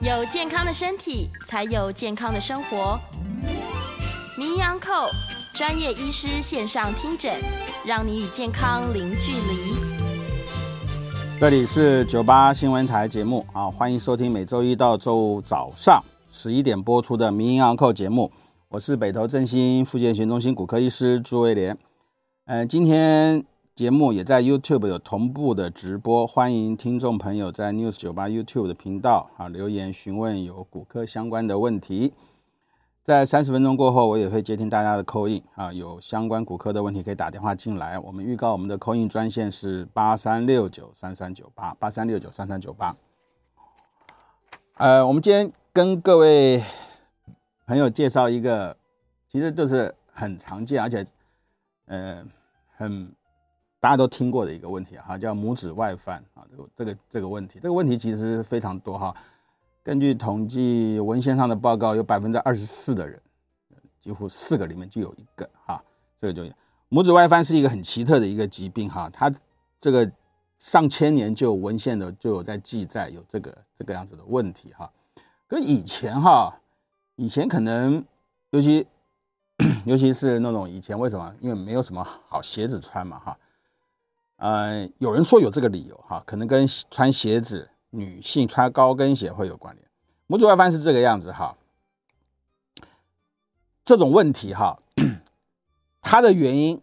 有健康的身体，才有健康的生活。名医安扣专业医师线上听诊，让你与健康零距离。这里是九八新闻台节目啊，欢迎收听每周一到周五早上十一点播出的名医安扣节目。我是北投振兴复健学中心骨科医师朱威廉。嗯，今天。节目也在 YouTube 有同步的直播，欢迎听众朋友在 News 九八 YouTube 的频道啊留言询问有骨科相关的问题。在三十分钟过后，我也会接听大家的扣印啊，有相关骨科的问题可以打电话进来。我们预告我们的扣印专线是八三六九三三九八八三六九三三九八。呃，我们今天跟各位朋友介绍一个，其实就是很常见，而且呃很。大家都听过的一个问题哈，叫拇指外翻啊，这个这个问题，这个问题其实非常多哈。根据统计文献上的报告，有百分之二十四的人，几乎四个里面就有一个哈。这个就拇指外翻是一个很奇特的一个疾病哈，它这个上千年就有文献的就有在记载有这个这个样子的问题哈。可以前哈，以前可能尤其 尤其是那种以前为什么？因为没有什么好鞋子穿嘛哈。呃，有人说有这个理由哈，可能跟穿鞋子、女性穿高跟鞋会有关联。拇指外翻是这个样子哈，这种问题哈，它的原因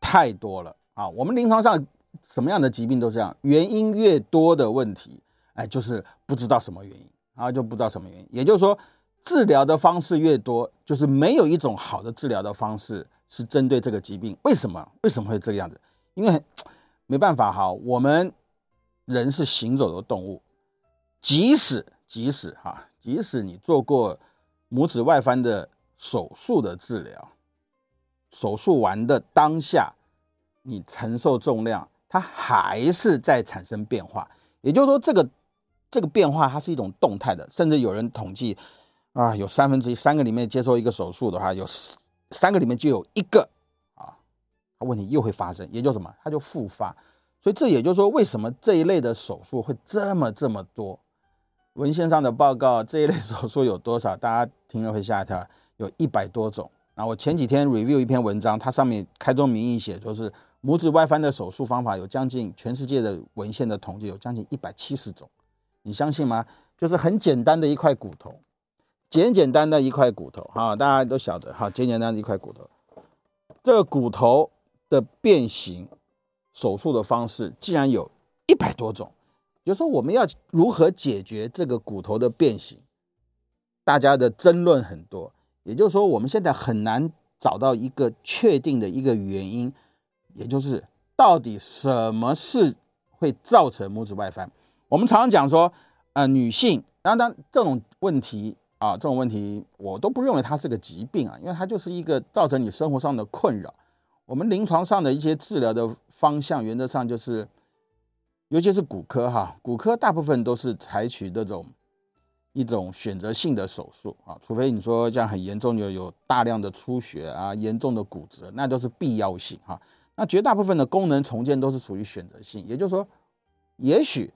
太多了啊。我们临床上什么样的疾病都这样，原因越多的问题，哎，就是不知道什么原因啊，就不知道什么原因。也就是说，治疗的方式越多，就是没有一种好的治疗的方式是针对这个疾病。为什么？为什么会这个样子？因为。没办法哈，我们人是行走的动物，即使即使哈，即使你做过拇指外翻的手术的治疗，手术完的当下，你承受重量，它还是在产生变化。也就是说，这个这个变化它是一种动态的，甚至有人统计啊，有三分之一三个里面接受一个手术的话，有三个里面就有一个。它问题又会发生，也就什么，它就复发。所以这也就是说，为什么这一类的手术会这么这么多？文献上的报告，这一类 手术有多少？大家听了会吓一跳，有一百多种。那我前几天 review 一篇文章，它上面开宗明义写，就是拇指外翻的手术方法有将近全世界的文献的统计有将近一百七十种。你相信吗？就是很简单的一块骨头，简简单的一块骨头，哈，大家都晓得，哈，简简单的一块骨头，这个骨头。的变形手术的方式，竟然有一百多种，就说我们要如何解决这个骨头的变形，大家的争论很多。也就是说，我们现在很难找到一个确定的一个原因，也就是到底什么是会造成拇指外翻？我们常常讲说，呃，女性，当然这种问题啊，这种问题我都不认为它是个疾病啊，因为它就是一个造成你生活上的困扰。我们临床上的一些治疗的方向，原则上就是，尤其是骨科哈，骨科大部分都是采取这种一种选择性的手术啊，除非你说像很严重，有有大量的出血啊，严重的骨折，那都是必要性哈。那绝大部分的功能重建都是属于选择性，也就是说，也许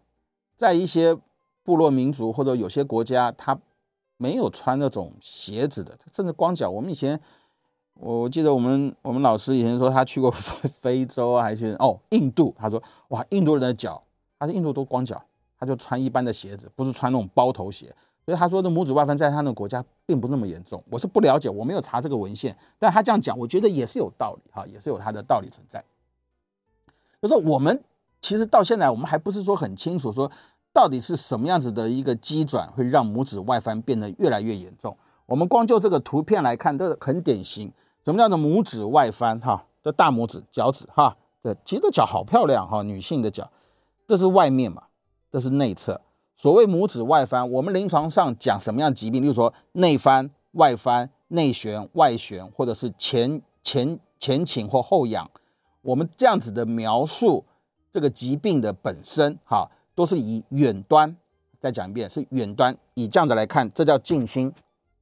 在一些部落民族或者有些国家，他没有穿那种鞋子的，甚至光脚。我们以前。我我记得我们我们老师以前说他去过 非非洲啊，还是哦印度。他说哇，印度人的脚，他是印度都光脚，他就穿一般的鞋子，不是穿那种包头鞋。所以他说的拇指外翻在他那个国家并不那么严重。我是不了解，我没有查这个文献，但他这样讲，我觉得也是有道理哈，也是有他的道理存在。就说我们其实到现在我们还不是说很清楚，说到底是什么样子的一个机转会让拇指外翻变得越来越严重。我们光就这个图片来看，这很典型。什么叫做拇指外翻？哈，这大拇指、脚趾，哈，对，其实这脚好漂亮哈，女性的脚，这是外面嘛，这是内侧。所谓拇指外翻，我们临床上讲什么样疾病？例如说内翻、外翻、内旋、外旋，或者是前前前倾或后仰，我们这样子的描述这个疾病的本身，哈，都是以远端。再讲一遍，是远端，以这样子来看，这叫近心，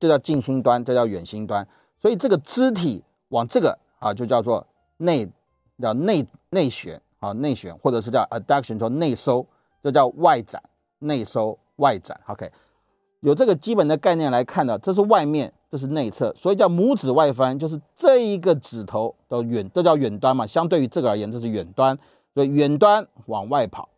这叫近心端，这叫远心端。所以这个肢体往这个啊，就叫做内，叫内内旋啊，内旋，或者是叫 adduction，叫内收，这叫外展，内收外展。OK，有这个基本的概念来看呢，这是外面，这是内侧，所以叫拇指外翻，就是这一个指头的远，这叫远端嘛。相对于这个而言，这是远端，所以远端往外跑，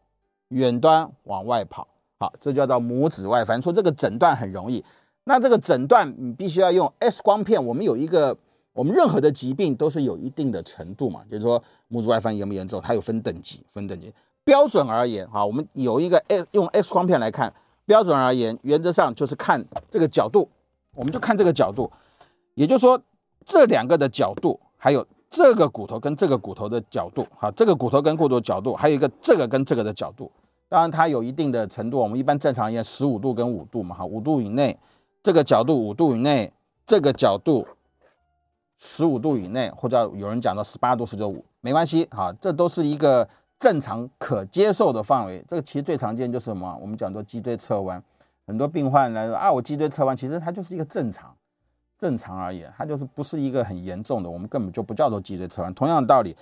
远端往外跑，好，这叫做拇指外翻。说这个诊断很容易，那这个诊断你必须要用 X 光片。我们有一个，我们任何的疾病都是有一定的程度嘛，就是说拇指外翻严不严重，它有分等级，分等级。标准而言，哈，我们有一个 X 用 X 光片来看。标准而言，原则上就是看这个角度，我们就看这个角度，也就是说这两个的角度，还有这个骨头跟这个骨头的角度，哈，这个骨头跟骨头角度，还有一个这个跟这个的角度，当然它有一定的程度，我们一般正常而言十五度跟五度嘛，哈，五度以内，这个角度五度以内，这个角度十五度以内，或者有人讲到十八度十九五，没关系，哈，这都是一个。正常可接受的范围，这个其实最常见就是什么？我们讲做脊椎侧弯，很多病患来说啊，我脊椎侧弯，其实它就是一个正常，正常而已，它就是不是一个很严重的，我们根本就不叫做脊椎侧弯。同样的道理，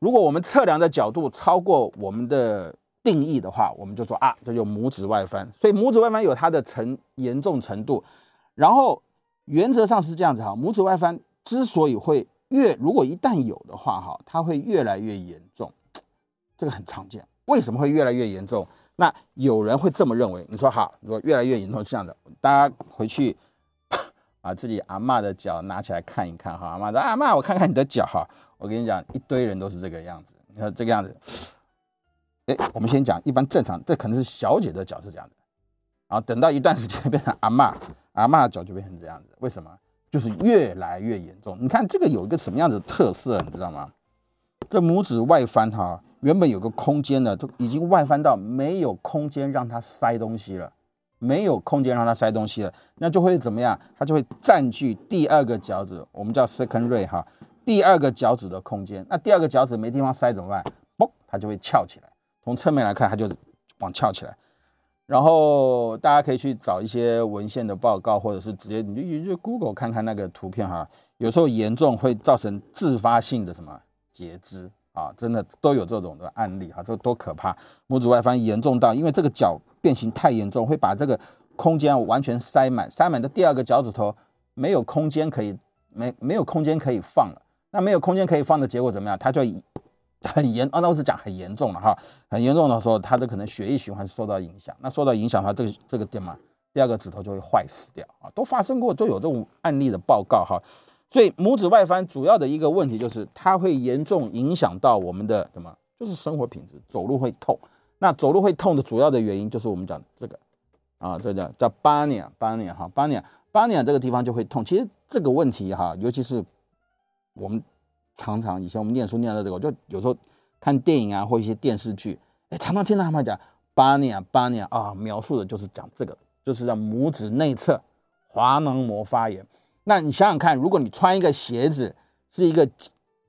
如果我们测量的角度超过我们的定义的话，我们就说啊，这就拇指外翻。所以拇指外翻有它的程严重程度，然后原则上是这样子哈，拇指外翻之所以会越，如果一旦有的话哈，它会越来越严重。这个很常见，为什么会越来越严重？那有人会这么认为。你说好，如果越来越严重这样的，大家回去 把自己阿妈的脚拿起来看一看哈。阿妈说：“阿妈，我看看你的脚哈。”我跟你讲，一堆人都是这个样子。你看这个样子，哎，我们先讲一般正常，这可能是小姐的脚是这样的，然后等到一段时间 变成阿妈，阿妈的脚就变成这样子。为什么？就是越来越严重。你看这个有一个什么样子的特色，你知道吗？这拇指外翻哈。原本有个空间呢，都已经外翻到没有空间让它塞东西了，没有空间让它塞东西了，那就会怎么样？它就会占据第二个脚趾，我们叫 second ray 哈，第二个脚趾的空间。那第二个脚趾没地方塞怎么办？嘣，它就会翘起来。从侧面来看，它就往翘起来。然后大家可以去找一些文献的报告，或者是直接你就你就 Google 看看那个图片哈。有时候严重会造成自发性的什么截肢。啊，真的都有这种的案例哈，这多可怕！拇指外翻严重到，因为这个脚变形太严重，会把这个空间完全塞满，塞满的第二个脚趾头没有空间可以没没有空间可以放了。那没有空间可以放的结果怎么样？它就很严，啊，那我是讲很严重了哈，很严重的时候，它的可能血液循环受到影响。那受到影响的话，这个这个点嘛，第二个指头就会坏死掉啊，都发生过，都有这种案例的报告哈。所以拇指外翻主要的一个问题就是它会严重影响到我们的什么？就是生活品质，走路会痛。那走路会痛的主要的原因就是我们讲这个啊，这叫叫巴尼亚巴尼亚哈巴尼亚巴尼亚这个地方就会痛。其实这个问题哈，尤其是我们常常以前我们念书念到这个，我就有时候看电影啊或一些电视剧，哎，常常听到他们讲巴尼亚巴尼亚啊，描述的就是讲这个，就是让拇指内侧滑囊膜发炎。那你想想看，如果你穿一个鞋子是一个，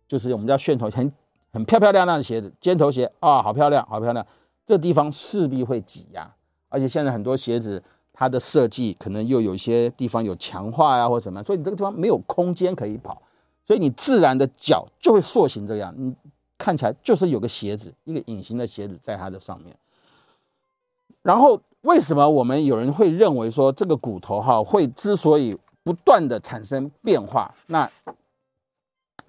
就是我们叫楦头很很漂漂亮亮的鞋子，尖头鞋啊，好漂亮，好漂亮，这地方势必会挤压，而且现在很多鞋子它的设计可能又有些地方有强化呀或者怎么样，所以你这个地方没有空间可以跑，所以你自然的脚就会塑形这样，你看起来就是有个鞋子，一个隐形的鞋子在它的上面。然后为什么我们有人会认为说这个骨头哈会之所以不断的产生变化，那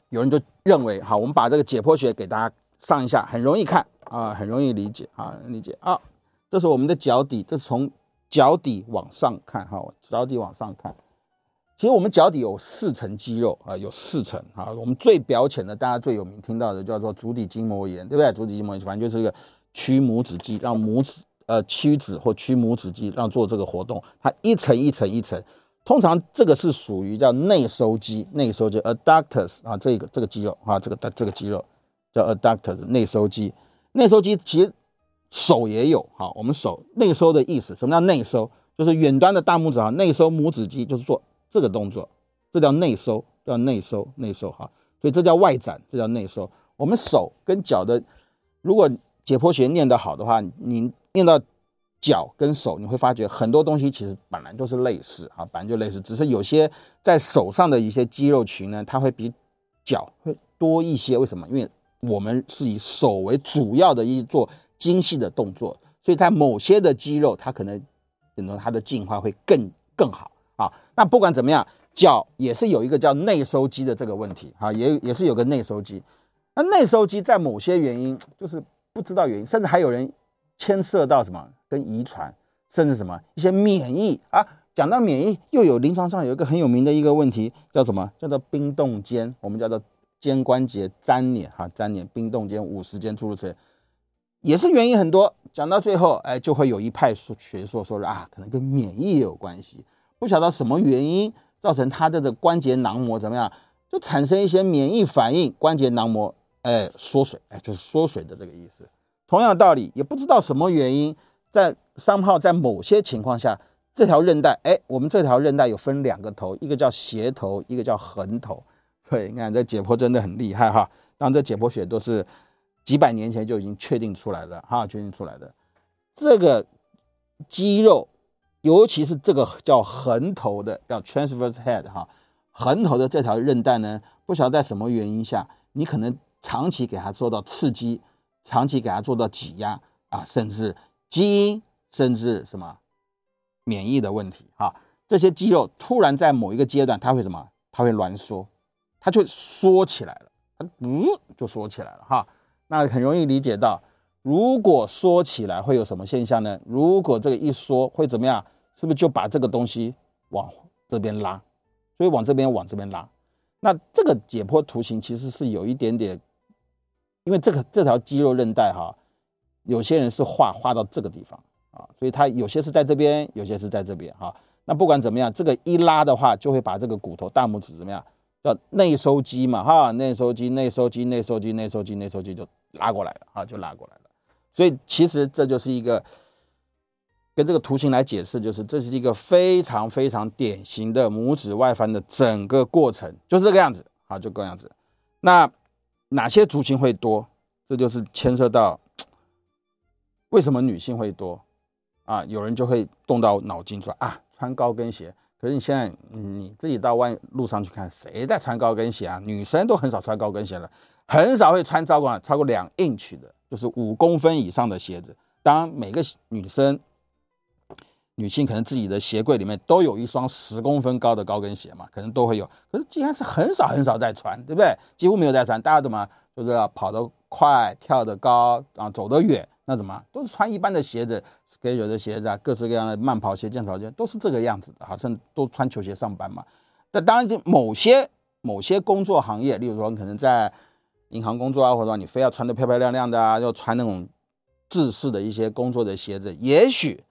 有人就认为，好，我们把这个解剖学给大家上一下，很容易看啊，很容易理解啊，理解啊。这是我们的脚底，这是从脚底往上看哈，脚底往上看。其实我们脚底有四层肌肉啊，有四层啊。我们最表浅的，大家最有名听到的叫做足底筋膜炎，对不对？足底筋膜炎反正就是一个屈拇指肌，让拇指呃屈指或屈拇指肌让做这个活动，它一层一层一层。通常这个是属于叫内收肌，内收肌 adductors 啊，这个这个肌肉啊，这个这个肌肉叫 adductors 内收肌。内收肌其实手也有，好，我们手内收的意思，什么叫内收？就是远端的大拇指啊，内收拇指肌就是做这个动作，这叫内收，叫内收内收哈。所以这叫外展，这叫内收。我们手跟脚的，如果解剖学念得好的话，你念到。脚跟手，你会发觉很多东西其实本来就是类似啊，本来就类似，只是有些在手上的一些肌肉群呢，它会比脚会多一些。为什么？因为我们是以手为主要的一做精细的动作，所以在某些的肌肉，它可能可能它的进化会更更好啊。那不管怎么样，脚也是有一个叫内收肌的这个问题啊，也也是有个内收肌。那内收肌在某些原因就是不知道原因，甚至还有人牵涉到什么跟遗传，甚至什么一些免疫啊。讲到免疫，又有临床上有一个很有名的一个问题，叫什么？叫做冰冻肩，我们叫做肩关节粘连哈，粘连冰冻肩、五十肩诸如此类，也是原因很多。讲到最后，哎，就会有一派学说说啊，可能跟免疫也有关系，不晓得什么原因造成他的这关节囊膜怎么样，就产生一些免疫反应，关节囊膜哎缩水，哎就是缩水的这个意思。同样道理，也不知道什么原因，在伤号在某些情况下。这条韧带，哎，我们这条韧带有分两个头，一个叫斜头，一个叫横头。对，你看这解剖真的很厉害哈。当然，这解剖学都是几百年前就已经确定出来了哈，确定出来的。这个肌肉，尤其是这个叫横头的，叫 transverse head 哈，横头的这条韧带呢，不晓得在什么原因下，你可能长期给它做到刺激，长期给它做到挤压啊，甚至基因，甚至什么？免疫的问题哈，这些肌肉突然在某一个阶段，它会什么？它会挛缩，它就缩起来了，它嗯就缩起来了哈。那很容易理解到，如果缩起来会有什么现象呢？如果这个一缩会怎么样？是不是就把这个东西往这边拉？所以往这边往这边拉。那这个解剖图形其实是有一点点，因为这个这条肌肉韧带哈，有些人是画画到这个地方。啊，所以它有些是在这边，有些是在这边哈。那不管怎么样，这个一拉的话，就会把这个骨头大拇指怎么样？叫内收肌嘛哈，内收肌、内收肌、内收肌、内收肌、内收肌就拉过来了啊，就拉过来。所以其实这就是一个跟这个图形来解释，就是这是一个非常非常典型的拇指外翻的整个过程，就是这个样子啊，就这个样子。那哪些族群会多？这就是牵涉到为什么女性会多？啊，有人就会动到脑筋说啊，穿高跟鞋。可是你现在你自己到外路上去看，谁在穿高跟鞋啊？女生都很少穿高跟鞋了，很少会穿超过超过两 inch 的，就是五公分以上的鞋子。当然，每个女生、女性可能自己的鞋柜里面都有一双十公分高的高跟鞋嘛，可能都会有。可是竟然是很少很少在穿，对不对？几乎没有在穿。大家怎么就是要跑得快、跳得高啊、走得远？那怎么都是穿一般的鞋子，给有的鞋子啊，各式各样的慢跑鞋、健跑鞋都是这个样子的，好像都穿球鞋上班嘛。那当然，就某些某些工作行业，例如说可能在银行工作啊，或者说你非要穿的漂漂亮亮的啊，要穿那种制式的一些工作的鞋子，也许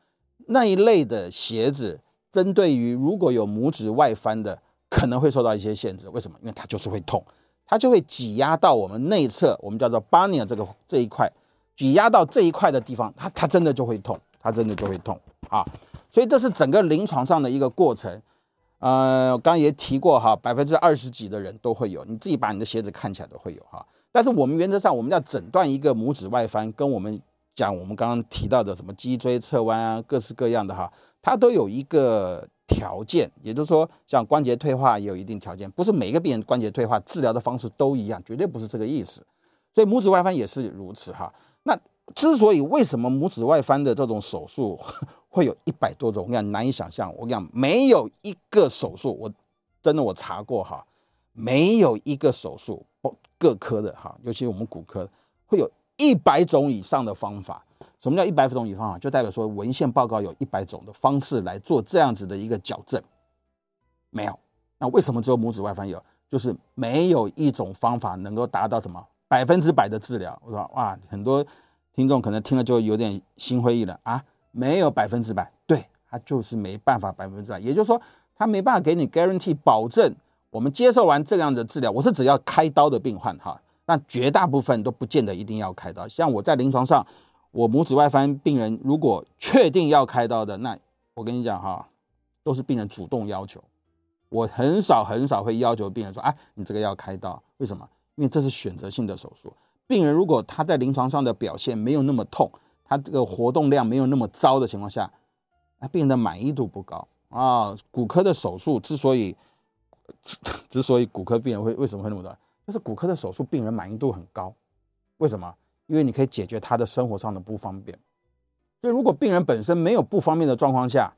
那一类的鞋子，针对于如果有拇指外翻的，可能会受到一些限制。为什么？因为它就是会痛，它就会挤压到我们内侧，我们叫做 b u n n y 这个这一块。挤压到这一块的地方，它它真的就会痛，它真的就会痛啊！所以这是整个临床上的一个过程。呃，刚刚也提过哈，百分之二十几的人都会有，你自己把你的鞋子看起来都会有哈。但是我们原则上我们要诊断一个拇指外翻，跟我们讲我们刚刚提到的什么脊椎侧弯啊，各式各样的哈，它都有一个条件，也就是说，像关节退化也有一定条件，不是每个病人关节退化治疗的方式都一样，绝对不是这个意思。所以拇指外翻也是如此哈。那之所以为什么拇指外翻的这种手术 会有一百多种，我跟你讲难以想象。我跟你讲没有一个手术，我真的我查过哈，没有一个手术，各科的哈，尤其我们骨科会有一百种以上的方法。什么叫一百种以上方法？就代表说文献报告有一百种的方式来做这样子的一个矫正，没有。那为什么只有拇指外翻有？就是没有一种方法能够达到什么？百分之百的治疗，我说哇，很多听众可能听了就有点心灰意冷。啊，没有百分之百，对他就是没办法百分之百，也就是说他没办法给你 guarantee 保证，我们接受完这样的治疗，我是只要开刀的病患哈，那绝大部分都不见得一定要开刀，像我在临床上，我拇指外翻病人如果确定要开刀的，那我跟你讲哈，都是病人主动要求，我很少很少会要求病人说，哎，你这个要开刀，为什么？因为这是选择性的手术，病人如果他在临床上的表现没有那么痛，他这个活动量没有那么糟的情况下，那病人的满意度不高啊。骨科的手术之所以之之所以骨科病人会为什么会那么多，就是骨科的手术病人满意度很高。为什么？因为你可以解决他的生活上的不方便。所以如果病人本身没有不方便的状况下，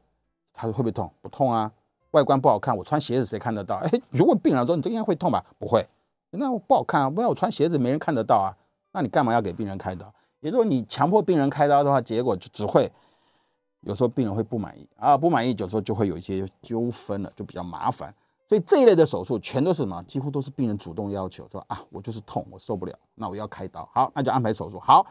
他说会不会痛？不痛啊，外观不好看，我穿鞋子谁看得到？哎，如果病人说你这应该会痛吧？不会，那不好看啊，不然我穿鞋子没人看得到啊，那你干嘛要给病人开刀？也就是说你强迫病人开刀的话，结果就只会有时候病人会不满意啊，不满意有时候就会有一些纠纷了，就比较麻烦。所以这一类的手术全都是什么？几乎都是病人主动要求，说啊，我就是痛，我受不了，那我要开刀。好，那就安排手术。好，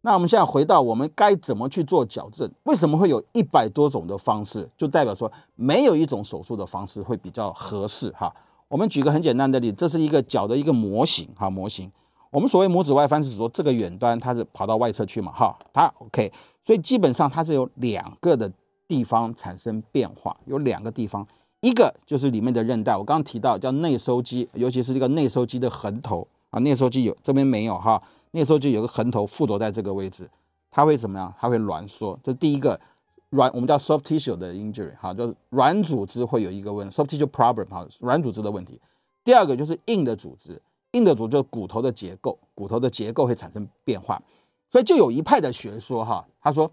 那我们现在回到我们该怎么去做矫正？为什么会有一百多种的方式？就代表说没有一种手术的方式会比较合适哈。我们举个很简单的例子，这是一个脚的一个模型哈，模型。我们所谓拇指外翻是指说这个远端它是跑到外侧去嘛哈，它 OK，所以基本上它是有两个的地方产生变化，有两个地方。一个就是里面的韧带，我刚刚提到叫内收肌，尤其是这个内收肌的横头啊，内收肌有这边没有哈，内收肌有个横头附着在这个位置，它会怎么样？它会挛缩。这第一个软，我们叫 soft tissue 的 injury 哈，就是软组织会有一个问 soft tissue problem 哈，软组织的问题。第二个就是硬的组织，硬的组织骨头的结构，骨头的结构会产生变化，所以就有一派的学说哈，他说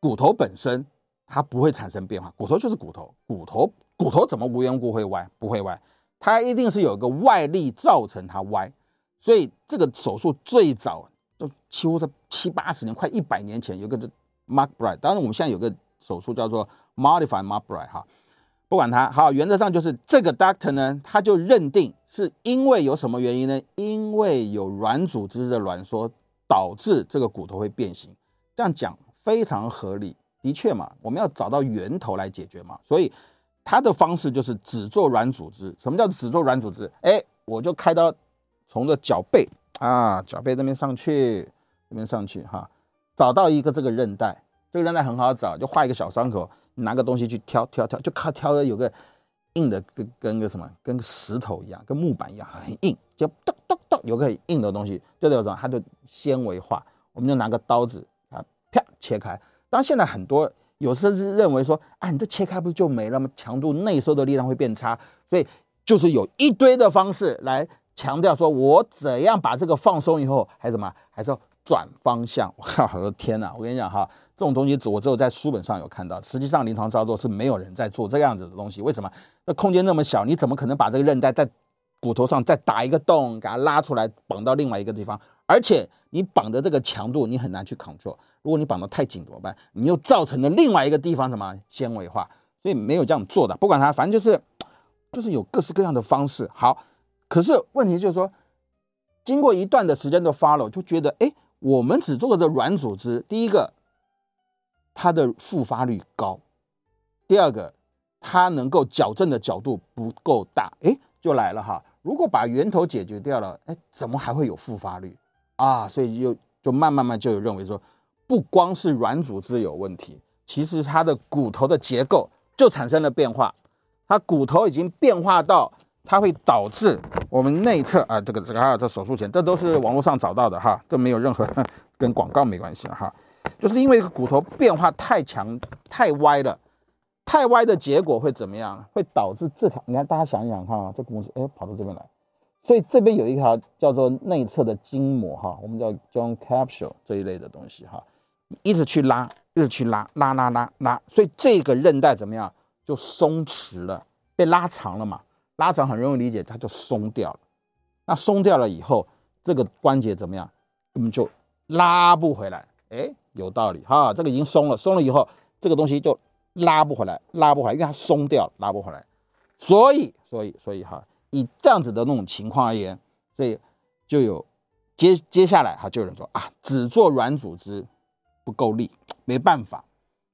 骨头本身。它不会产生变化，骨头就是骨头，骨头骨头怎么无缘无故会歪？不会歪，它一定是有个外力造成它歪。所以这个手术最早就几乎在七八十年，快一百年前有个这 Mark Bright，当然我们现在有个手术叫做 Modify Mark Bright 哈，不管它好，原则上就是这个 Doctor 呢，他就认定是因为有什么原因呢？因为有软组织的挛缩导致这个骨头会变形，这样讲非常合理。的确嘛，我们要找到源头来解决嘛，所以他的方式就是只做软组织。什么叫只做软组织？哎，我就开刀从这脚背啊，脚背这边上去，这边上去哈，找到一个这个韧带，这个韧带很好找，就画一个小伤口，拿个东西去挑挑挑，就靠挑的有个硬的，跟跟个什么，跟石头一样，跟木板一样很硬，就咚咚咚，有个很硬的东西，就这种，它就纤维化，我们就拿个刀子啊，啪切开。当然现在很多有甚至认为说，啊，你这切开不是就没了吗？强度内收的力量会变差，所以就是有一堆的方式来强调说，我怎样把这个放松以后，还怎么，还是要转方向。我靠，我的天哪！我跟你讲哈，这种东西只我只有在书本上有看到，实际上临床操作是没有人在做这样子的东西。为什么？那空间那么小，你怎么可能把这个韧带在骨头上再打一个洞，给它拉出来绑到另外一个地方？而且你绑的这个强度，你很难去 control。如果你绑得太紧怎么办？你又造成了另外一个地方什么纤维化，所以没有这样做的。不管它，反正就是，就是有各式各样的方式。好，可是问题就是说，经过一段的时间的 follow，就觉得，哎，我们只做的软组织，第一个，它的复发率高；第二个，它能够矫正的角度不够大。哎，就来了哈。如果把源头解决掉了，哎，怎么还会有复发率啊？所以就就慢慢慢就有认为说。不光是软组织有问题，其实它的骨头的结构就产生了变化。它骨头已经变化到，它会导致我们内侧啊，这个这个还有这手术前，这都是网络上找到的哈，这没有任何跟广告没关系哈。就是因为骨头变化太强、太歪了，太歪的结果会怎么样？会导致这条，你看大家想一想看啊，这公司哎跑到这边来。所以这边有一条叫做内侧的筋膜哈，我们叫 John Capsule 这一类的东西哈。一直去拉，一直去拉，拉拉拉拉，所以这个韧带怎么样？就松弛了，被拉长了嘛？拉长很容易理解，它就松掉了。那松掉了以后，这个关节怎么样？根本就拉不回来。哎，有道理哈，这个已经松了，松了以后，这个东西就拉不回来，拉不回来，因为它松掉，拉不回来。所以，所以，所以哈，以这样子的那种情况而言，所以就有接接下来哈，就有人说啊，只做软组织。不够力，没办法，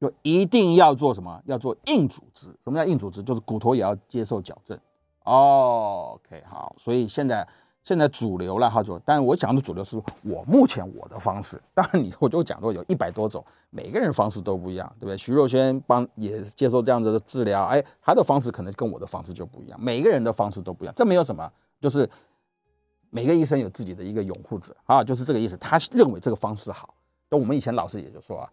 就一定要做什么？要做硬组织。什么叫硬组织？就是骨头也要接受矫正。OK，好，所以现在现在主流了哈，就。但我讲的主流是我目前我的方式。当然你我就讲过有一百多种，每个人方式都不一样，对不对？徐若瑄帮也接受这样子的治疗，哎，他的方式可能跟我的方式就不一样。每个人的方式都不一样，这没有什么，就是每个医生有自己的一个拥护者啊，就是这个意思。他认为这个方式好。那我们以前老师也就说啊，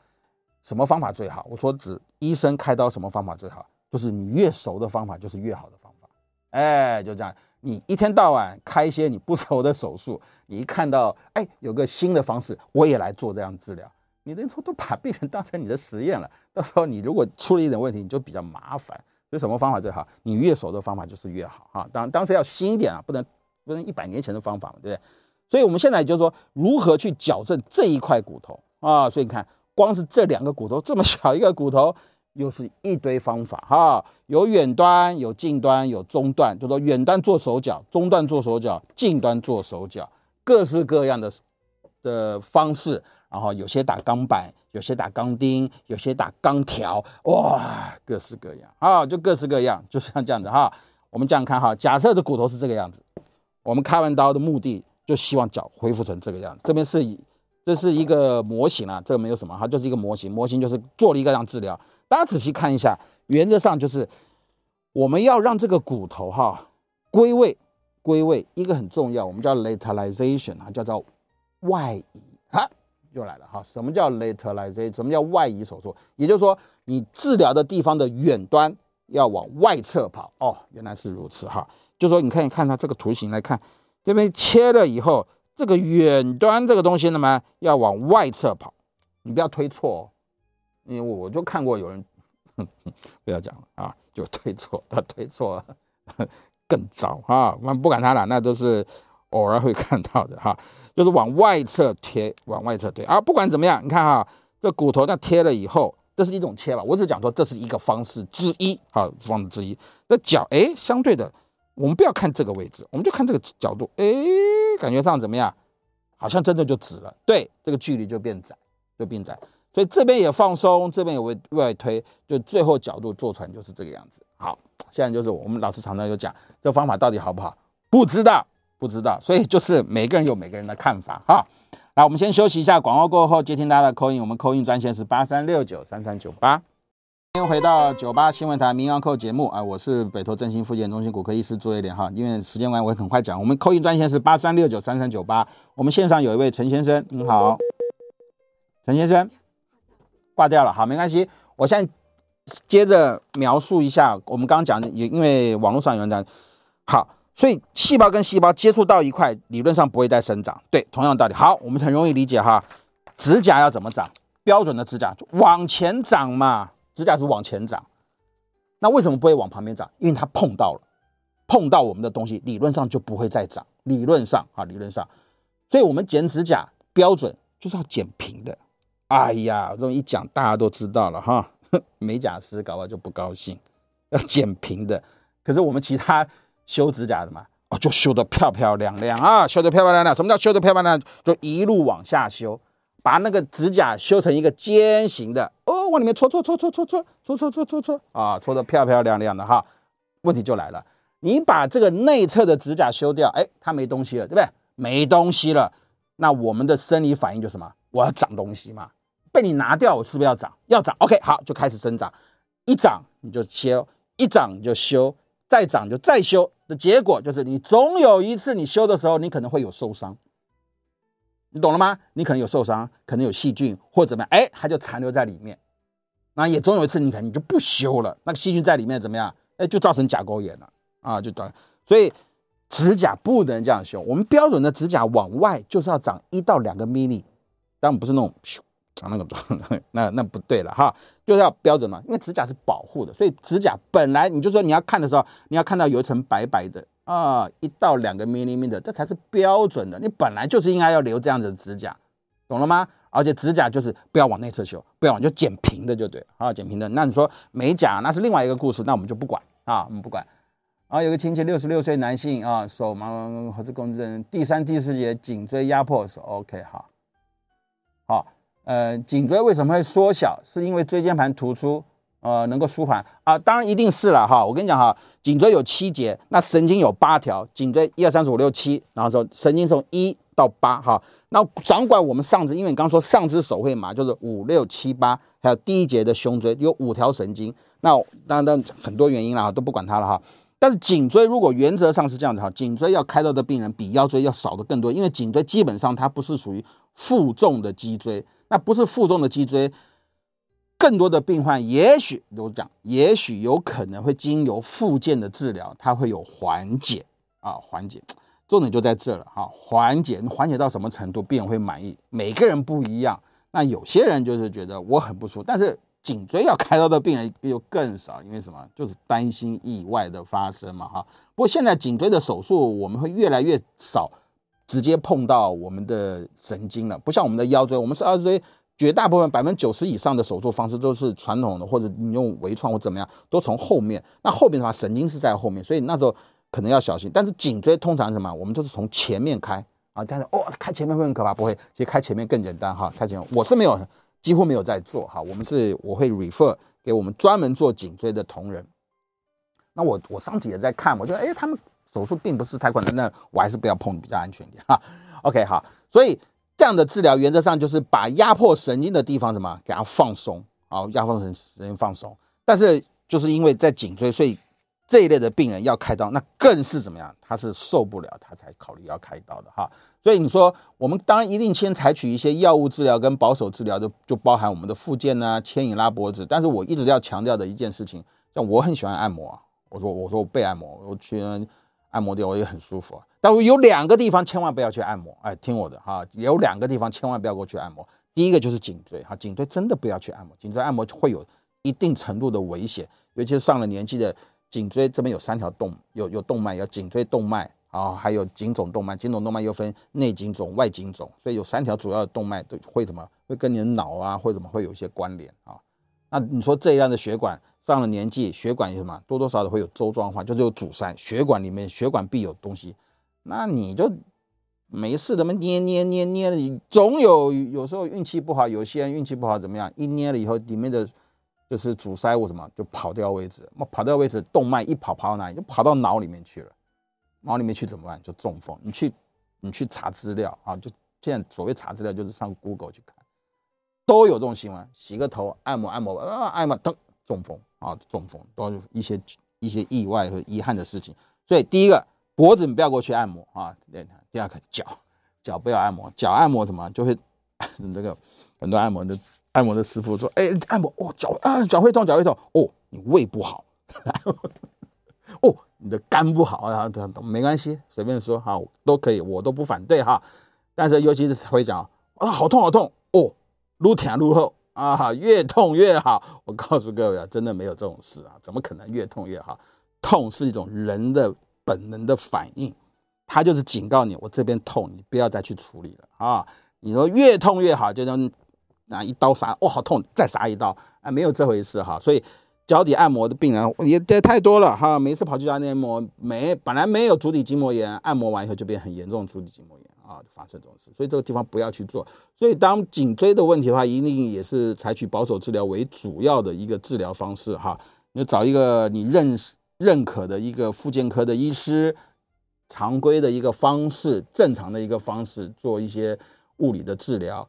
什么方法最好？我说指医生开刀什么方法最好？就是你越熟的方法就是越好的方法。哎，就这样，你一天到晚开一些你不熟的手术，你一看到哎有个新的方式，我也来做这样治疗，你等于说都把病人当成你的实验了，到时候你如果出了一点问题，你就比较麻烦。所以什么方法最好？你越熟的方法就是越好 哈。当当时要新一点啊，不能不能一百年前的方法嘛，对不对？所以我们现在就是说，如何去矫正这一块骨头啊？所以你看，光是这两个骨头这么小一个骨头，又是一堆方法哈。有远端，有近端，有中段，就说远端做手脚，中段做手脚，近端做手脚，各式各样的的方式。然后有些打钢板，有些打钢钉，有些打钢条，哇，各式各样啊，就各式各样，就像这样子哈。我们这样看哈，假设这骨头是这个样子，我们开完刀的目的就希望脚恢复成这个样子。这边是，这是一个模型啊，这个没有什么，它就是一个模型。模型就是做了一个这样治疗。大家仔细看一下，原则上就是我们要让这个骨头哈归位，归位一个很重要，我们叫 lateralization 啊，叫做外移哈。又来了哈，什么叫 lateralization？什么叫外移手术？也就是说，你治疗的地方的远端要往外侧跑。哦，原来是如此哈。就说你看，看它这个图形来看，这边切了以后，这个远端这个东西呢嘛，要往外侧跑。你不要推错哦，因为我就看过有人，不要讲了啊，就推错，他推错了更糟啊。那不管他了，那都是偶尔会看到的哈。就是往外侧贴，往外侧推啊！不管怎么样，你看哈，这骨头那贴了以后，这是一种切吧？我只讲说这是一个方式之一，啊方式之一。那脚哎，相对的，我们不要看这个位置，我们就看这个角度，哎，感觉上怎么样？好像真的就直了，对，这个距离就变窄，就变窄。所以这边也放松，这边也外外推，就最后角度做出来就是这个样子。好，现在就是我们老师常常有讲，这方法到底好不好？不知道。不知道，所以就是每个人有每个人的看法哈。来，我们先休息一下，广告过后接听大家的扣印。我们扣印专线是八三六九三三九八。欢迎回到九八新闻台民谣扣节目啊，我是北投振兴复健中心骨科医师朱一莲哈。因为时间关系，我很快讲。我们扣印专线是八三六九三三九八。我们线上有一位陈先生，你好，陈先生挂掉了，好，没关系。我现在接着描述一下我们刚刚讲的，也因为网络上有人讲，好。所以细胞跟细胞接触到一块，理论上不会再生长。对，同样道理。好，我们很容易理解哈。指甲要怎么长？标准的指甲往前长嘛，指甲是往前长。那为什么不会往旁边长？因为它碰到了，碰到我们的东西，理论上就不会再长。理论上啊，理论上。所以我们剪指甲标准就是要剪平的。哎呀，这么一讲大家都知道了哈。美甲师搞不好就不高兴，要剪平的。可是我们其他。修指甲的嘛，哦，就修得漂漂亮亮啊，修得漂漂亮亮。什么叫修得漂漂亮亮？就一路往下修，把那个指甲修成一个尖形的，哦，往里面戳戳戳戳戳戳戳戳戳戳戳啊，戳得漂漂亮亮的哈。问题就来了，你把这个内侧的指甲修掉，哎，它没东西了，对不对？没东西了，那我们的生理反应就什么？我要长东西嘛。被你拿掉，我是不是要长？要长，OK，好，就开始生长。一长你就切，一长就修，再长就再修。的结果就是，你总有一次你修的时候，你可能会有受伤，你懂了吗？你可能有受伤，可能有细菌或者怎么样，哎，它就残留在里面。那也总有一次，你可能你就不修了，那个细菌在里面怎么样？哎，就造成甲沟炎了啊，就短。所以指甲不能这样修，我们标准的指甲往外就是要长一到两个 m i 当然不是那种。长那个那那不对了哈，就是要标准嘛，因为指甲是保护的，所以指甲本来你就说你要看的时候，你要看到有一层白白的啊，一到两个 millimeter，这才是标准的。你本来就是应该要留这样子的指甲，懂了吗？而且指甲就是不要往内侧修，不要往就剪平的就对啊，剪平的。那你说美甲那是另外一个故事，那我们就不管啊，我们不管。啊，有个亲戚六十六岁男性啊，手麻核磁共振，第三、第四节颈椎压迫手，OK 哈，好。呃，颈椎为什么会缩小？是因为椎间盘突出，呃，能够舒缓啊？当然一定是了哈。我跟你讲哈，颈椎有七节，那神经有八条，颈椎一二三四五六七，然后说神经从一到八哈。那掌管我们上肢，因为你刚说上肢手会麻，就是五六七八，还有第一节的胸椎有五条神经。那当然当很多原因了哈，都不管它了哈。但是颈椎如果原则上是这样子哈，颈椎要开刀的病人比腰椎要少的更多，因为颈椎基本上它不是属于负重的脊椎。那不是负重的脊椎，更多的病患也许我讲，也许有可能会经由复健的治疗，它会有缓解啊，缓解，重点就在这了哈，缓解，缓解到什么程度病人会满意？每个人不一样，那有些人就是觉得我很不舒服，但是颈椎要开刀的病人又更少，因为什么？就是担心意外的发生嘛，哈。不过现在颈椎的手术我们会越来越少直接碰到我们的神经了，不像我们的腰椎，我们是腰椎绝大部分百分之九十以上的手术方式都是传统的，或者你用微创或怎么样，都从后面。那后面的话，神经是在后面，所以那时候可能要小心。但是颈椎通常什么？我们都是从前面开。啊，但是哦，开前面会很可怕，不会，其实开前面更简单哈。开前面我是没有，几乎没有在做哈。我们是我会 refer 给我们专门做颈椎的同仁。那我我上次也在看，我觉得哎，他们手术并不是太困难，那我还是不要碰比较安全一点哈。OK 好，所以这样的治疗原则上就是把压迫神经的地方什么给它放松，啊，压迫神神经放松。但是就是因为在颈椎，所以。这一类的病人要开刀，那更是怎么样？他是受不了，他才考虑要开刀的哈。所以你说，我们当然一定先采取一些药物治疗跟保守治疗，就就包含我们的附件呢，牵引拉脖子。但是我一直要强调的一件事情，像我很喜欢按摩啊，我说我说我被按摩，我去按摩店我也很舒服啊。但我有两个地方千万不要去按摩，哎，听我的哈，有两个地方千万不要过去按摩。第一个就是颈椎哈，颈椎真的不要去按摩，颈椎按摩会有一定程度的危险，尤其是上了年纪的。颈椎这边有三条动，有有动脉，有颈椎动脉啊，还有颈总动脉。颈总动脉又分内颈总、外颈总，所以有三条主要的动脉都会什么？会跟你的脑啊，会怎么会有一些关联啊？那你说这一样的血管上了年纪，血管有什么？多多少少会有周状化，就是有阻塞。血管里面血管壁有东西，那你就没事的嘛，捏捏捏捏的，总有有时候运气不好，有些人运气不好怎么样？一捏了以后，里面的。就是阻塞或什么就跑掉位置，那跑掉位置，动脉一跑跑到哪里？就跑到脑里面去了。脑里面去怎么办？就中风。你去，你去查资料啊，就现在所谓查资料就是上 Google 去看，都有这种新闻。洗个头，按摩按摩，啊，按摩噔，中风啊，中风，都有一些一些意外和遗憾的事情。所以第一个脖子你不要过去按摩啊。第二个脚脚不要按摩，脚按摩什么就会 这个很多按摩的。按摩的师傅说：“哎，按摩哦，脚啊，脚会痛，脚会痛哦，你胃不好，哦，你的肝不好啊，没关系，随便说哈，都可以，我都不反对哈。但是尤其是会讲啊，好痛好痛哦，撸甜撸后啊，越痛越好。我告诉各位啊，真的没有这种事啊，怎么可能越痛越好？痛是一种人的本能的反应，他就是警告你，我这边痛，你不要再去处理了啊。你说越痛越好，就能。”拿，一刀杀，哦，好痛，再杀一刀，啊，没有这回事哈。所以脚底按摩的病人也也太多了哈。每次跑去家按摩，没本来没有足底筋膜炎，按摩完以后就变很严重足底筋膜炎啊，发生这种事。所以这个地方不要去做。所以当颈椎的问题的话，一定也是采取保守治疗为主要的一个治疗方式哈。你要找一个你认识认可的一个复健科的医师，常规的一个方式，正常的一个方式做一些物理的治疗。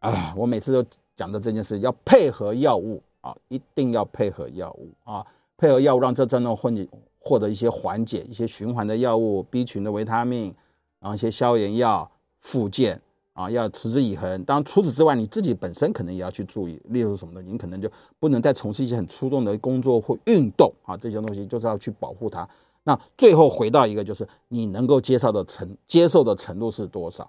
啊，我每次都讲的这件事，要配合药物啊，一定要配合药物啊，配合药物让这症状获获得一些缓解，一些循环的药物，B 群的维他命，然后一些消炎药、附件啊，要持之以恒。当然，除此之外，你自己本身可能也要去注意，例如什么呢？你可能就不能再从事一些很粗重的工作或运动啊，这些东西就是要去保护它。那最后回到一个，就是你能够接受的程接受的程度是多少？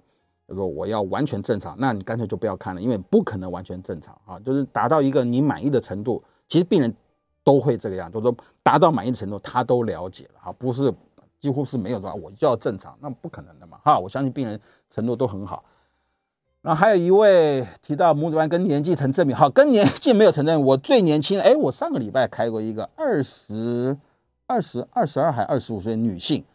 说我要完全正常，那你干脆就不要看了，因为不可能完全正常啊，就是达到一个你满意的程度。其实病人都会这个样，就是说达到满意的程度，他都了解了啊，不是几乎是没有的话我就要正常，那不可能的嘛哈。我相信病人承诺都很好。那还有一位提到拇指弯跟年纪成正比，好，跟年纪没有成正比。我最年轻，哎，我上个礼拜开过一个二十二十二十二还二十五岁女性。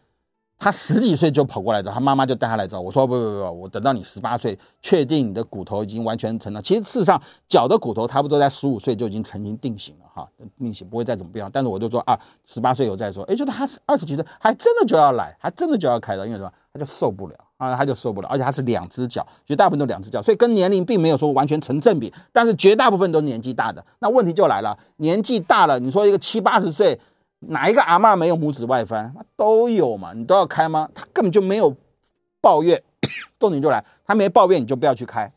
他十几岁就跑过来找他妈妈，就带他来找我说不不不，我等到你十八岁，确定你的骨头已经完全成了。其实事实上，脚的骨头差不多在十五岁就已经成型定型了哈，定型不会再怎么变。但是我就说啊，十八岁有再说。哎，就他是二十几岁，还真的就要来，还真的就要开刀，因为什么？他就受不了啊，他就受不了，而且他是两只脚，绝大部分都两只脚，所以跟年龄并没有说完全成正比，但是绝大部分都年纪大的。那问题就来了，年纪大了，你说一个七八十岁。哪一个阿妈没有拇指外翻？都有嘛，你都要开吗？他根本就没有抱怨，重点就来，他没抱怨你就不要去开，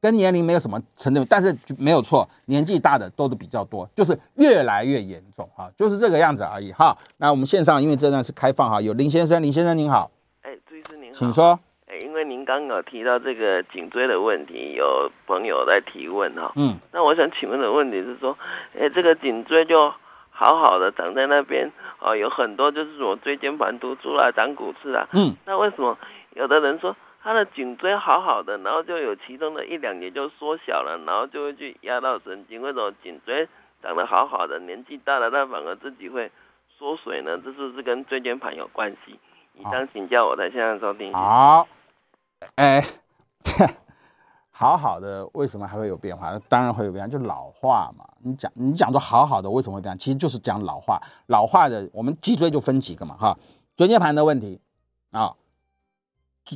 跟年龄没有什么成正比，但是没有错，年纪大的都是比较多，就是越来越严重哈，就是这个样子而已哈。那我们线上因为这段是开放哈，有林先生，林先生您好，哎，朱医师您好，请说，哎，因为您刚刚有提到这个颈椎的问题，有朋友在提问哈。嗯，那我想请问的问题是说，哎，这个颈椎就好好的长在那边，哦，有很多就是什么椎间盘突出啦、长骨刺啊。嗯，那为什么有的人说他的颈椎好好的，然后就有其中的一两节就缩小了，然后就会去压到神经？为什么颈椎长得好好的，年纪大了，但反而自己会缩水呢？这是不是跟椎间盘有关系？以上请教我在线上收听。好，哎，好好的，为什么还会有变化？当然会有变化，就老化嘛。你讲你讲说好好的，为什么会变化？其实就是讲老化。老化的，我们脊椎就分几个嘛，哈，椎间盘的问题啊，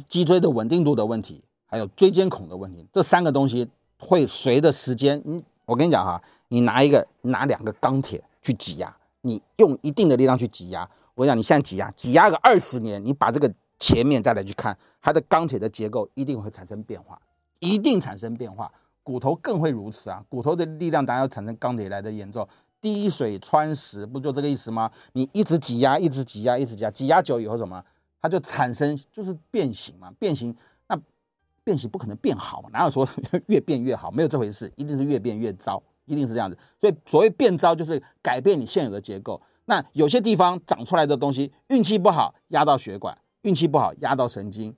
脊椎的稳定度的问题，还有椎间孔的问题，这三个东西会随着时间，你我跟你讲哈，你拿一个拿两个钢铁去挤压，你用一定的力量去挤压，我讲你现在挤压挤压个二十年，你把这个前面再来去看它的钢铁的结构，一定会产生变化。一定产生变化，骨头更会如此啊！骨头的力量当然要产生钢铁来的严重，滴水穿石，不就这个意思吗？你一直挤压，一直挤压，一直挤压，挤压久以后什么？它就产生就是变形嘛，变形那变形不可能变好嘛，哪有说 越变越好？没有这回事，一定是越变越糟，一定是这样子。所以所谓变糟就是改变你现有的结构。那有些地方长出来的东西，运气不好压到血管，运气不好压到神经，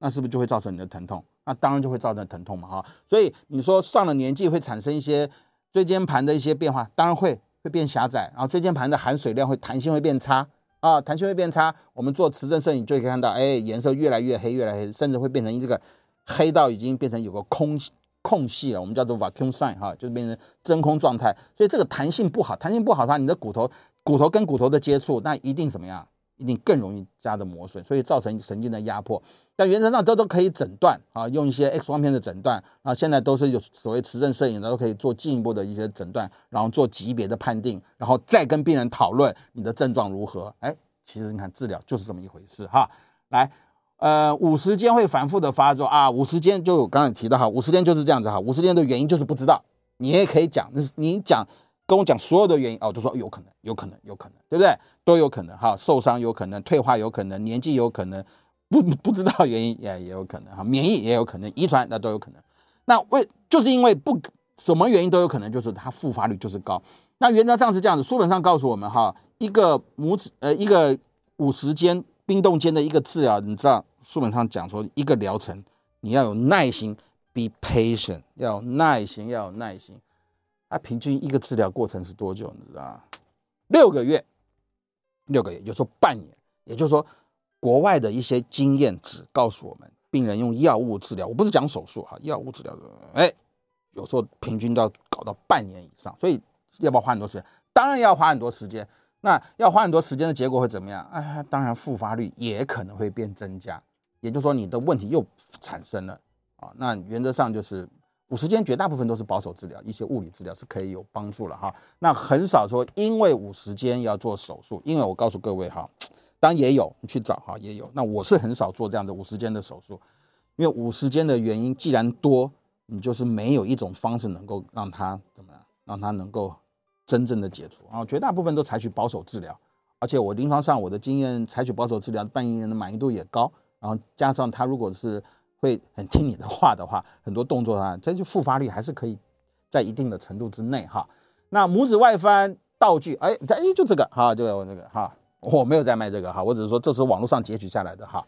那是不是就会造成你的疼痛？那当然就会造成疼痛嘛，哈，所以你说上了年纪会产生一些椎间盘的一些变化，当然会会变狭窄，然后椎间盘的含水量会弹性会变差啊，弹性会变差。我们做磁振摄影就可以看到，哎，颜色越来越黑，越来越黑，甚至会变成这个黑到已经变成有个空空隙了，我们叫做 vacuum sign 哈，就是变成真空状态。所以这个弹性不好，弹性不好的话，你的骨头骨头跟骨头的接触，那一定怎么样？一定更容易加的磨损，所以造成神经的压迫。但原则上这都可以诊断啊，用一些 X 光片的诊断啊，现在都是有所谓磁振摄影的，都可以做进一步的一些诊断，然后做级别的判定，然后再跟病人讨论你的症状如何。哎，其实你看治疗就是这么一回事哈。来，呃，五十天会反复的发作啊，五十天就刚才提到哈，五十天就是这样子哈，五十天的原因就是不知道，你也可以讲，你讲。跟我讲所有的原因哦，都说有可能，有可能，有可能，对不对？都有可能哈，受伤有可能，退化有可能，年纪有可能，不不知道原因也也有可能哈，免疫也有可能，遗传那都有可能。那为就是因为不什么原因都有可能，就是它复发率就是高。那原则上是这样子，书本上告诉我们哈，一个拇指呃一个五十间冰冻间的一个治疗，你知道书本上讲说一个疗程你要有耐心，be patient，要有耐心，要有耐心。它平均一个治疗过程是多久？你知道吗？六个月，六个月，有时候半年。也就是说，国外的一些经验只告诉我们，病人用药物治疗，我不是讲手术哈，药物治疗，哎，有时候平均都要搞到半年以上。所以要不要花很多时间？当然要花很多时间。那要花很多时间的结果会怎么样？啊，当然复发率也可能会变增加。也就是说，你的问题又产生了啊。那原则上就是。五十间绝大部分都是保守治疗，一些物理治疗是可以有帮助了哈。那很少说因为五十间要做手术，因为我告诉各位哈，当然也有你去找哈也有。那我是很少做这样的五十间的手术，因为五十间的原因既然多，你就是没有一种方式能够让它怎么样，让它能够真正的解除啊。绝大部分都采取保守治疗，而且我临床上我的经验，采取保守治疗，病人的满意度也高。然后加上他如果是。会很听你的话的话，很多动作啊，这就复发率还是可以在一定的程度之内哈。那拇指外翻道具，哎，哎，就这个哈，就我这个哈，我没有在卖这个哈，我只是说这是网络上截取下来的哈。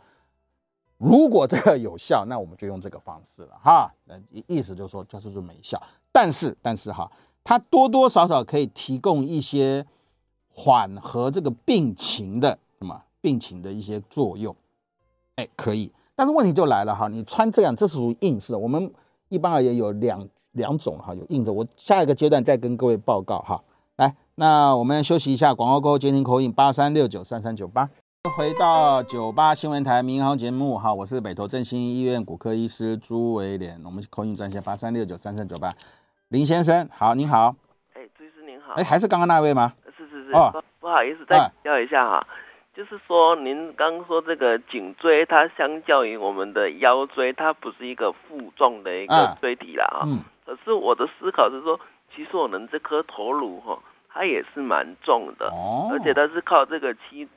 如果这个有效，那我们就用这个方式了哈。意意思就是说，就是说没效，但是但是哈，它多多少少可以提供一些缓和这个病情的什么病情的一些作用，哎，可以。但是问题就来了哈，你穿这样，这是属于硬式。我们一般而言有两两种哈，有硬的。我下一个阶段再跟各位报告哈。来，那我们休息一下，广告过后接听口音八三六九三三九八。回到九八新闻台民航节目哈，我是北投振兴医院骨科医师朱维廉，我们口音专线八三六九三三九八。林先生好，您好。哎，朱医师您好。哎，还是刚刚那位吗？是是是。哦，不好意思，再教一下哈。就是说，您刚说这个颈椎，它相较于我们的腰椎，它不是一个负重的一个椎体了啊。嗯。可是我的思考是说，其实我们这颗头颅哈，它也是蛮重的。哦。而且它是靠这个七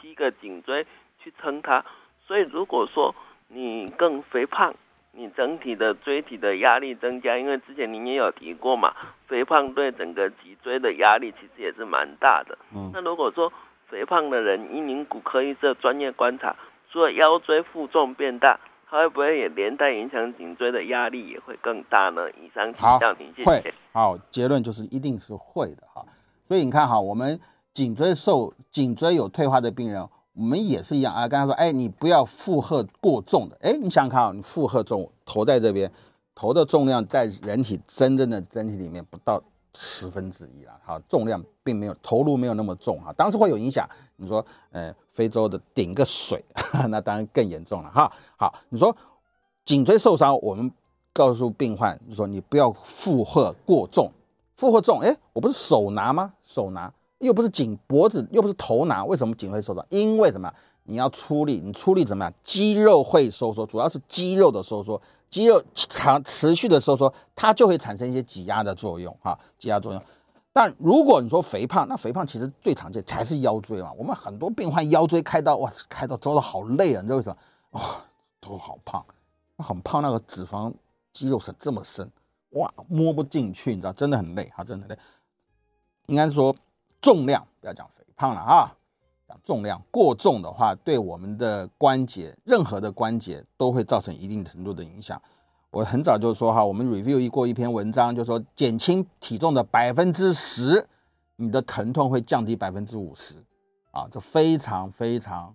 七个颈椎去撑它，所以如果说你更肥胖，你整体的椎体的压力增加，因为之前您也有提过嘛，肥胖对整个脊椎的压力其实也是蛮大的。嗯，那如果说肥胖的人，依您骨科医生专业观察，除了腰椎负重变大，它会不会也连带影响颈椎的压力也会更大呢？以上请教您，谢谢。好，结论就是一定是会的哈。所以你看哈，我们颈椎受颈椎有退化的病人。我们也是一样啊，刚才说，哎，你不要负荷过重的，哎，你想想看啊，你负荷重，头在这边，头的重量在人体真正的身体里面不到十分之一了，好，重量并没有投入没有那么重哈，当时会有影响。你说，呃，非洲的顶个水，那当然更严重了哈。好，你说颈椎受伤，我们告诉病患，就说你不要负荷过重，负荷重，哎，我不是手拿吗？手拿。又不是颈脖子，又不是头拿，为什么颈会受伤？因为什么？你要出力，你出力怎么样？肌肉会收缩，主要是肌肉的收缩，肌肉长持续的收缩，它就会产生一些挤压的作用，哈，挤压作用。但如果你说肥胖，那肥胖其实最常见还是腰椎嘛。我们很多病患腰椎开刀，哇，开刀走的好累啊，你知道为什么？哇，都好胖，很胖，那个脂肪肌肉是这么深，哇，摸不进去，你知道，真的很累，哈，真的累。应该说。重量不要讲肥胖了啊，重量过重的话，对我们的关节，任何的关节都会造成一定程度的影响。我很早就说哈，我们 review 过一篇文章，就说减轻体重的百分之十，你的疼痛会降低百分之五十啊，这非常非常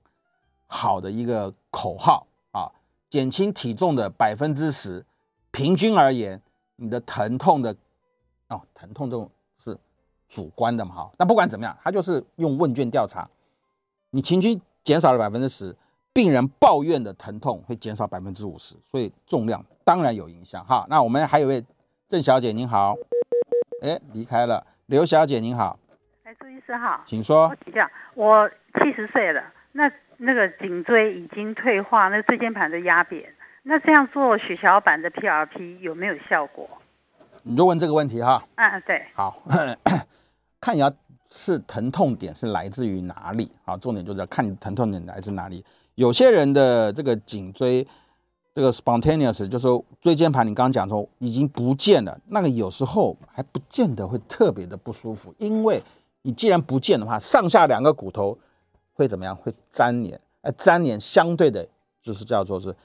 好的一个口号啊，减轻体重的百分之十，平均而言，你的疼痛的哦，疼痛这种是。主观的嘛哈，但不管怎么样，他就是用问卷调查，你情绪减少了百分之十，病人抱怨的疼痛会减少百分之五十，所以重量当然有影响哈。那我们还有位郑小姐您好，哎离开了，刘小姐您好，哎朱医师好，请说。请教，我七十岁了，那那个颈椎已经退化，那椎间盘的压扁，那这样做血小板的 PRP 有没有效果？你就问这个问题哈。嗯对。好。看你要是疼痛点是来自于哪里啊？重点就是要看你疼痛点来自哪里。有些人的这个颈椎这个 spontaneous，就是说椎间盘，你刚刚讲说已经不见了，那个有时候还不见得会特别的不舒服，因为你既然不见的话，上下两个骨头会怎么样？会粘连，哎，粘连相对的就是叫做是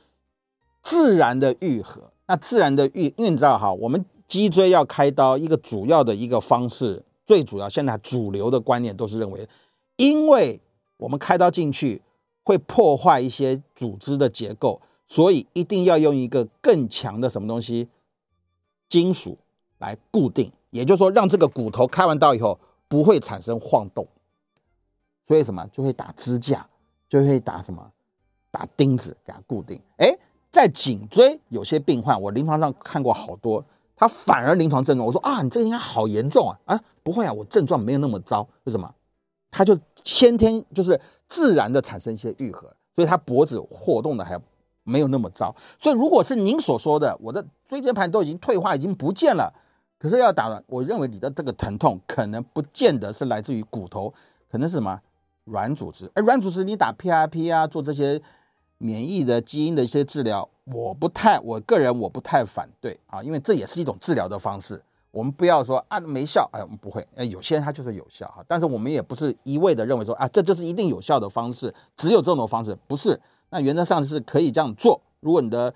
自然的愈合。那自然的愈，因为你知道哈，我们脊椎要开刀，一个主要的一个方式。最主要，现在主流的观念都是认为，因为我们开刀进去会破坏一些组织的结构，所以一定要用一个更强的什么东西，金属来固定，也就是说，让这个骨头开完刀以后不会产生晃动，所以什么就会打支架，就会打什么打钉子给它固定。哎，在颈椎有些病患，我临床上看过好多。他反而临床症状，我说啊，你这个应该好严重啊啊，不会啊，我症状没有那么糟，为什么？他就先天就是自然的产生一些愈合，所以他脖子活动的还没有那么糟。所以如果是您所说的，我的椎间盘都已经退化，已经不见了，可是要打了，我认为你的这个疼痛可能不见得是来自于骨头，可能是什么软组织？哎，软组织你打 PRP 啊，做这些免疫的基因的一些治疗。我不太，我个人我不太反对啊，因为这也是一种治疗的方式。我们不要说啊没效，哎，我们不会，哎，有些人他就是有效哈。但是我们也不是一味的认为说啊，这就是一定有效的方式，只有这种方式不是。那原则上是可以这样做。如果你的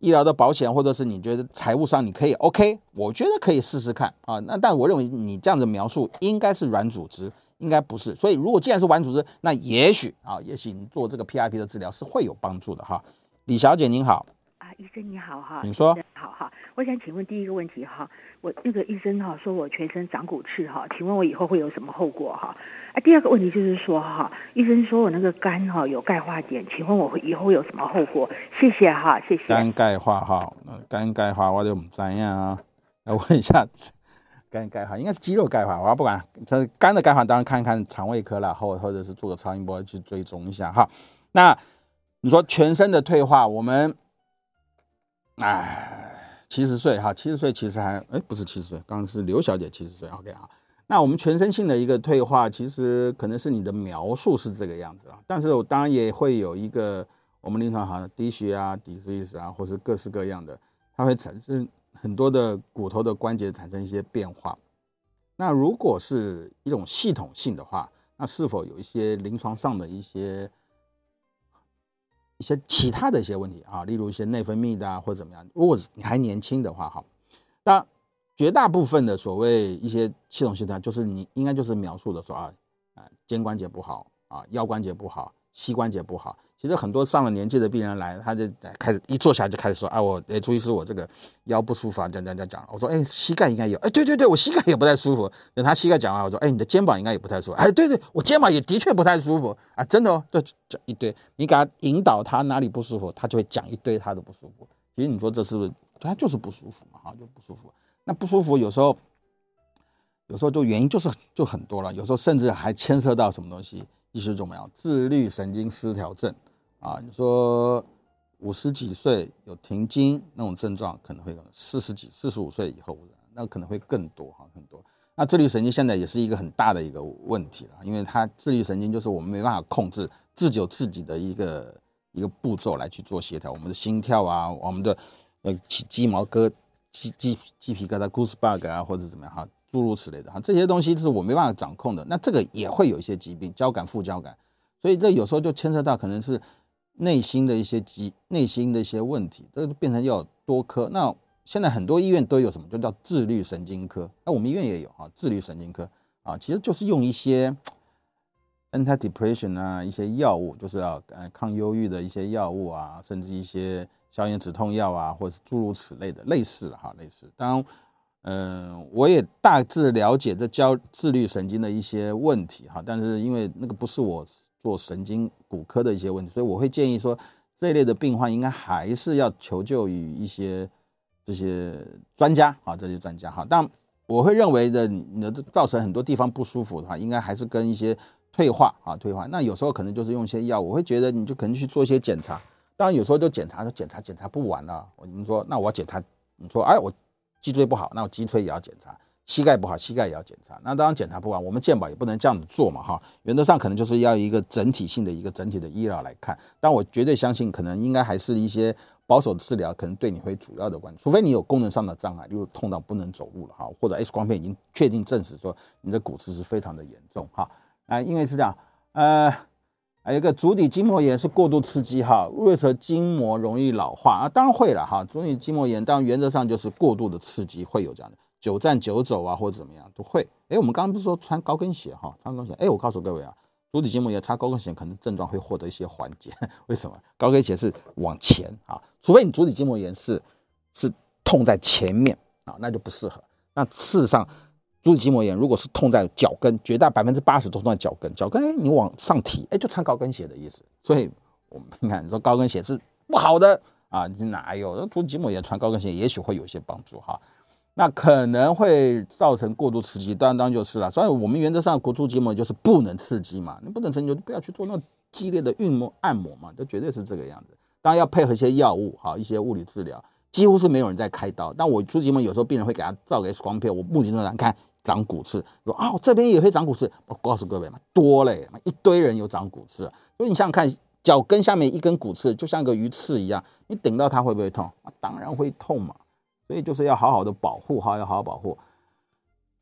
医疗的保险或者是你觉得财务上你可以 OK，我觉得可以试试看啊。那但我认为你这样子描述应该是软组织，应该不是。所以如果既然是软组织，那也许啊，也许你做这个 PRP 的治疗是会有帮助的哈。李小姐您好，啊，医生你好哈，你说好哈，我想请问第一个问题哈，我那个医生哈说我全身长骨刺哈，请问我以后会有什么后果哈？啊，第二个问题就是说哈，医生说我那个肝哈有钙化点，请问我以后有什么后果？谢谢哈，谢谢。肝钙化哈，肝钙化我就不知样啊，来问一下肝钙化应该是肌肉钙化，我不管，它肝的钙化当然看一看肠胃科了，或或者是做个超音波去追踪一下哈，那。你说全身的退化，我们，哎，七十岁哈，七十岁其实还哎不是七十岁，刚刚是刘小姐七十岁，OK 啊。那我们全身性的一个退化，其实可能是你的描述是这个样子啊，但是我当然也会有一个我们临床好低血压、低 c s 啊，或是各式各样的，它会产生很多的骨头的关节产生一些变化。那如果是一种系统性的话，那是否有一些临床上的一些一些其他的一些问题啊？例如一些内分泌的啊，或者怎么样？如果你还年轻的话，哈，那绝大部分的所谓一些系统性的，就是你应该就是描述的说啊啊，肩关节不好啊，腰关节不好，膝关节不好。其实很多上了年纪的病人来，他就开始一坐下就开始说：“啊，我哎，朱医师，我这个腰不舒服啊，讲讲讲讲。”我说：“哎，膝盖应该有。”哎，对对对，我膝盖也不太舒服。等他膝盖讲完，我说：“哎，你的肩膀应该也不太舒服。”哎，对对，我肩膀也的确不太舒服啊，真的哦，就讲一堆。你给他引导他哪里不舒服，他就会讲一堆他的不舒服。其实你说这是不是他就是不舒服嘛？哈，就不舒服。那不舒服有时候，有时候就原因就是就很多了，有时候甚至还牵涉到什么东西，一些怎么样自律神经失调症。啊，你说五十几岁有停经那种症状，可能会有四十几、四十五岁以后，那可能会更多哈，很多。那自律神经现在也是一个很大的一个问题了，因为它自律神经就是我们没办法控制自己有自己的一个一个步骤来去做协调，我们的心跳啊，我们的呃鸡鸡毛疙鸡鸡鸡皮疙瘩 goosebug 啊，或者怎么样哈，诸如此类的哈，这些东西是我没办法掌控的。那这个也会有一些疾病，交感副交感，所以这有时候就牵涉到可能是。内心的一些疾，内心的一些问题，这个变成要多科。那现在很多医院都有什么，就叫自律神经科。那我们医院也有啊，自律神经科啊，其实就是用一些 antidepressant 啊，一些药物，就是要呃抗忧郁的一些药物啊，甚至一些消炎止痛药啊，或者是诸如此类的，类似了哈，类似。当然，嗯，我也大致了解这教自律神经的一些问题哈，但是因为那个不是我。做神经骨科的一些问题，所以我会建议说，这一类的病患应该还是要求救于一些这些专家啊，这些专家哈。但我会认为的，你的造成很多地方不舒服的话，应该还是跟一些退化啊，退化。那有时候可能就是用一些药，我会觉得你就可能去做一些检查。当然有时候就检查，就检查检查不完了。我你说，那我要检查，你说，哎，我脊椎不好，那我脊椎也要检查。膝盖不好，膝盖也要检查。那当然检查不完，我们健保也不能这样子做嘛，哈。原则上可能就是要一个整体性的一个整体的医疗来看。但我绝对相信，可能应该还是一些保守的治疗，可能对你会主要的关注。除非你有功能上的障碍，例如痛到不能走路了，哈，或者 X 光片已经确定证实说你的骨质是非常的严重，哈。啊，因为是这样，呃，还有一个足底筋膜炎是过度刺激，哈，为何筋膜容易老化啊？当然会了，哈。足底筋膜炎，当然原则上就是过度的刺激会有这样的。久站久走啊，或者怎么样都会。哎，我们刚刚不是说穿高跟鞋哈？穿高跟鞋。哎，我告诉各位啊，足底筋膜炎穿高跟鞋可能症状会获得一些缓解。为什么？高跟鞋是往前啊，除非你足底筋膜炎是是痛在前面啊，那就不适合。那事实上，足底筋膜炎如果是痛在脚跟，绝大百分之八十都痛在脚跟。脚跟哎，你往上提，哎，就穿高跟鞋的意思。所以我们你看，你说高跟鞋是不好的啊？你哪有足底筋膜炎穿高跟鞋，也许会有一些帮助哈。那可能会造成过度刺激，当当就是了。所以我们原则上骨粗筋膜就是不能刺激嘛，你不能刺激就不要去做那激烈的运摩按摩嘛，这绝对是这个样子。当然要配合一些药物，好一些物理治疗，几乎是没有人在开刀。但我出筋膜有时候病人会给他照个 X 光片，我目前上看长骨刺，说啊这边也会长骨刺，我告诉各位嘛，多嘞，一堆人有长骨刺。所以你想想看，脚跟下面一根骨刺就像个鱼刺一样，你顶到它会不会痛？当然会痛嘛。所以就是要好好的保护哈，要好好保护。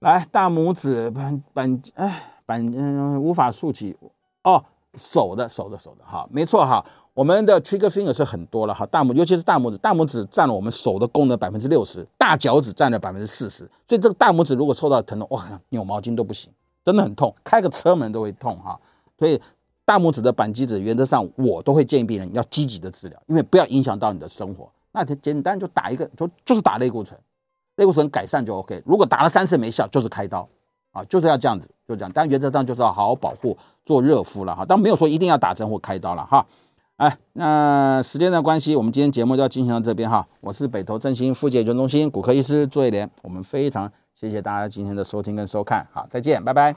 来，大拇指板板哎板嗯无法竖起哦，手的手的手的哈，没错哈，我们的 trigger finger 是很多了哈，大拇尤其是大拇指，大拇指占了我们手的功能百分之六十，大脚趾占了百分之四十，所以这个大拇指如果受到疼痛，哇，扭毛巾都不行，真的很痛，开个车门都会痛哈。所以大拇指的扳机指原则上我都会建议病人要积极的治疗，因为不要影响到你的生活。那简简单就打一个，就就是打类固醇，类固醇改善就 OK。如果打了三次没效，就是开刀啊，就是要这样子，就这样。但原则上就是要好好保护，做热敷了哈。但没有说一定要打针或开刀了哈。哎，那时间的关系，我们今天节目就要进行到这边哈。我是北投振兴复健中心骨科医师朱一莲，我们非常谢谢大家今天的收听跟收看，好，再见，拜拜。